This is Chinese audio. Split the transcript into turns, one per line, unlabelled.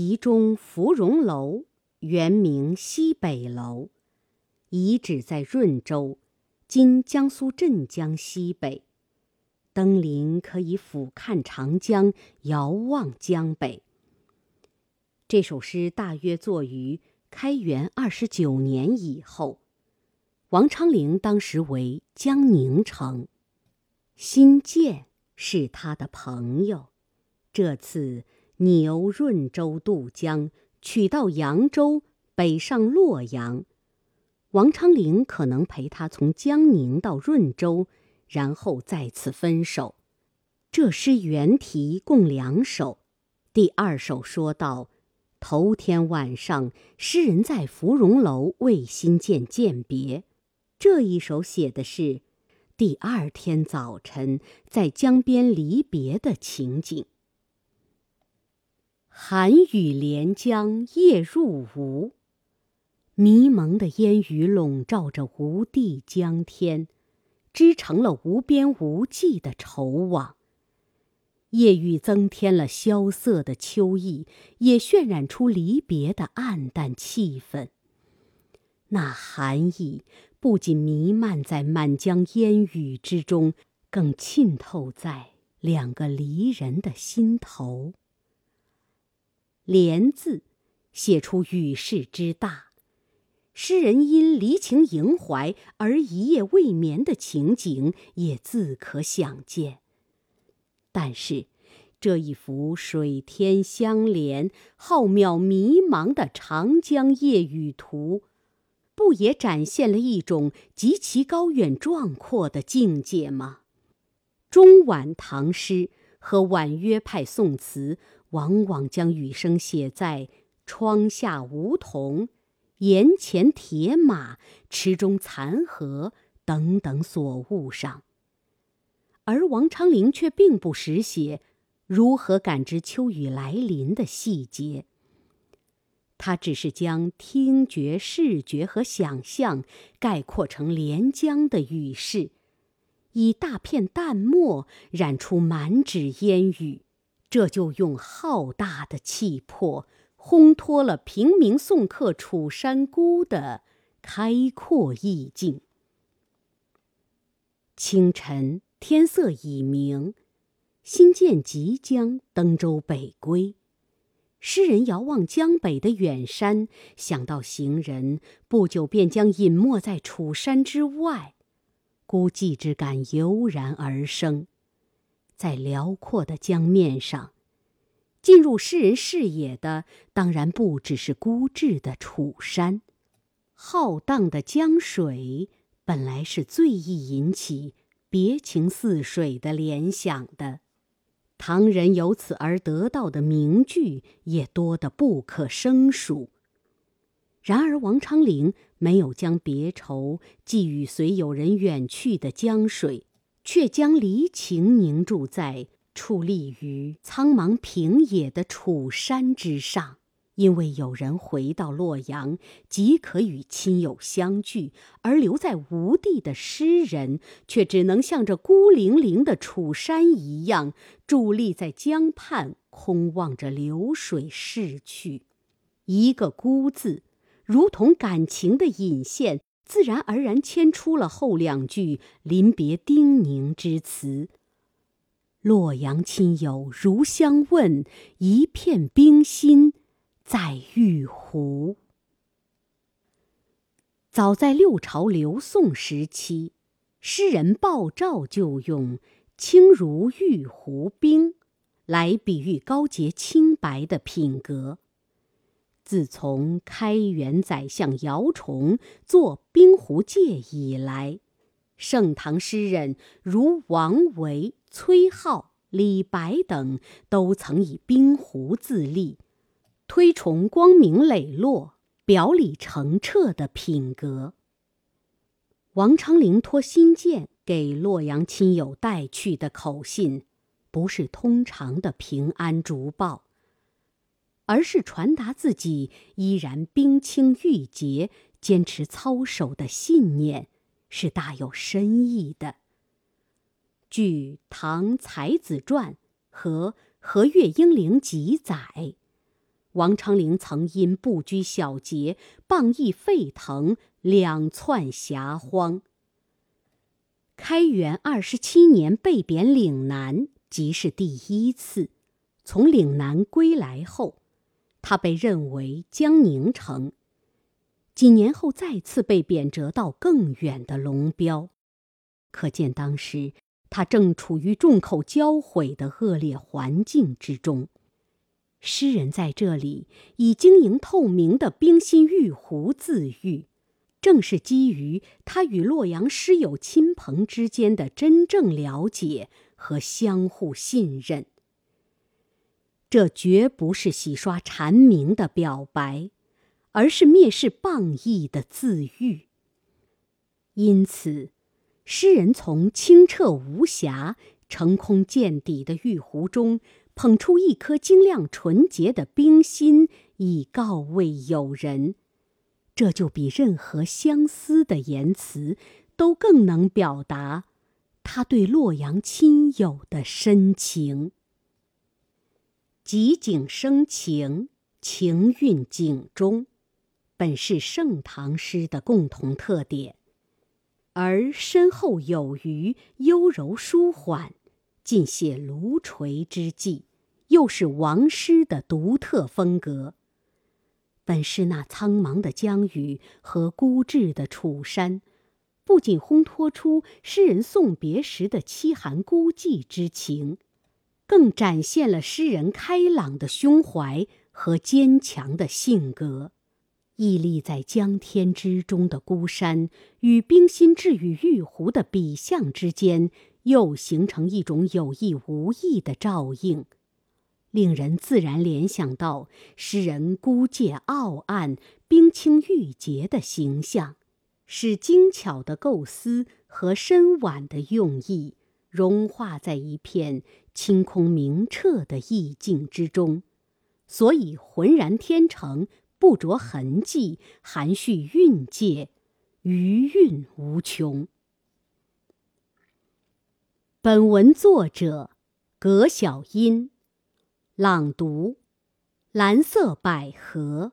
题中芙蓉楼原名西北楼，遗址在润州，今江苏镇江西北。登临可以俯瞰长江，遥望江北。这首诗大约作于开元二十九年以后。王昌龄当时为江宁城，辛渐是他的朋友。这次牛润州渡江，取到扬州，北上洛阳。王昌龄可能陪他从江宁到润州。然后再次分手。这诗原题共两首，第二首说到，头天晚上，诗人在芙蓉楼为新建饯别；这一首写的是第二天早晨在江边离别的情景。寒雨连江夜入吴，迷蒙的烟雨笼罩着无地江天。织成了无边无际的愁网。夜雨增添了萧瑟的秋意，也渲染出离别的暗淡气氛。那寒意不仅弥漫在满江烟雨之中，更浸透在两个离人的心头。连字，写出雨势之大。诗人因离情萦怀而一夜未眠的情景也自可想见。但是，这一幅水天相连、浩渺迷茫的长江夜雨图，不也展现了一种极其高远壮阔的境界吗？中晚唐诗和婉约派宋词往往将雨声写在窗下梧桐。檐前铁马、池中残荷等等所物上，而王昌龄却并不实写如何感知秋雨来临的细节。他只是将听觉、视觉和想象概括成连江的雨势，以大片淡墨染出满纸烟雨，这就用浩大的气魄。烘托了平明送客楚山孤的开阔意境。清晨，天色已明，辛渐即将登舟北归。诗人遥望江北的远山，想到行人不久便将隐没在楚山之外，孤寂之感油然而生。在辽阔的江面上。进入诗人视野的，当然不只是孤寂的楚山，浩荡的江水本来是最易引起别情似水的联想的，唐人由此而得到的名句也多得不可胜数。然而王昌龄没有将别愁寄予随友人远去的江水，却将离情凝注在。矗立于苍茫平野的楚山之上，因为有人回到洛阳，即可与亲友相聚；而留在吴地的诗人，却只能像这孤零零的楚山一样，伫立在江畔，空望着流水逝去。一个“孤”字，如同感情的引线，自然而然牵出了后两句临别叮咛之词。洛阳亲友如相问，一片冰心在玉壶。早在六朝刘宋时期，诗人鲍照就用“清如玉壶冰”来比喻高洁清白的品格。自从开元宰相姚崇作《冰壶戒》以来，盛唐诗人如王维。崔颢、李白等都曾以冰壶自立，推崇光明磊落、表里澄澈的品格。王昌龄托新建给洛阳亲友带去的口信，不是通常的平安竹报，而是传达自己依然冰清玉洁、坚持操守的信念，是大有深意的。据《唐才子传》和《和岳英灵》记载，王昌龄曾因不拘小节、谤议沸腾，两窜霞荒。开元二十七年被贬岭南，即是第一次。从岭南归来后，他被任为江宁城。几年后再次被贬谪到更远的龙标，可见当时。他正处于众口交毁的恶劣环境之中，诗人在这里以晶莹透明的冰心玉壶自喻，正是基于他与洛阳师友亲朋之间的真正了解和相互信任。这绝不是洗刷蝉鸣的表白，而是蔑视谤议的自喻。因此。诗人从清澈无瑕、澄空见底的玉壶中捧出一颗晶亮纯洁的冰心，以告慰友人，这就比任何相思的言辞都更能表达他对洛阳亲友的深情。集景生情，情韵景中，本是盛唐诗的共同特点。而深厚有余、优柔舒缓，尽写炉锤之际，又是王师的独特风格。本是那苍茫的江雨和孤寂的楚山，不仅烘托出诗人送别时的凄寒孤寂之情，更展现了诗人开朗的胸怀和坚强的性格。屹立在江天之中的孤山，与冰心置于玉壶的笔象之间，又形成一种有意无意的照应，令人自然联想到诗人孤介傲岸、冰清玉洁的形象，是精巧的构思和深婉的用意融化在一片清空明澈的意境之中，所以浑然天成。不着痕迹，含蓄蕴藉，余韵无穷。本文作者葛小音，朗读：蓝色百合。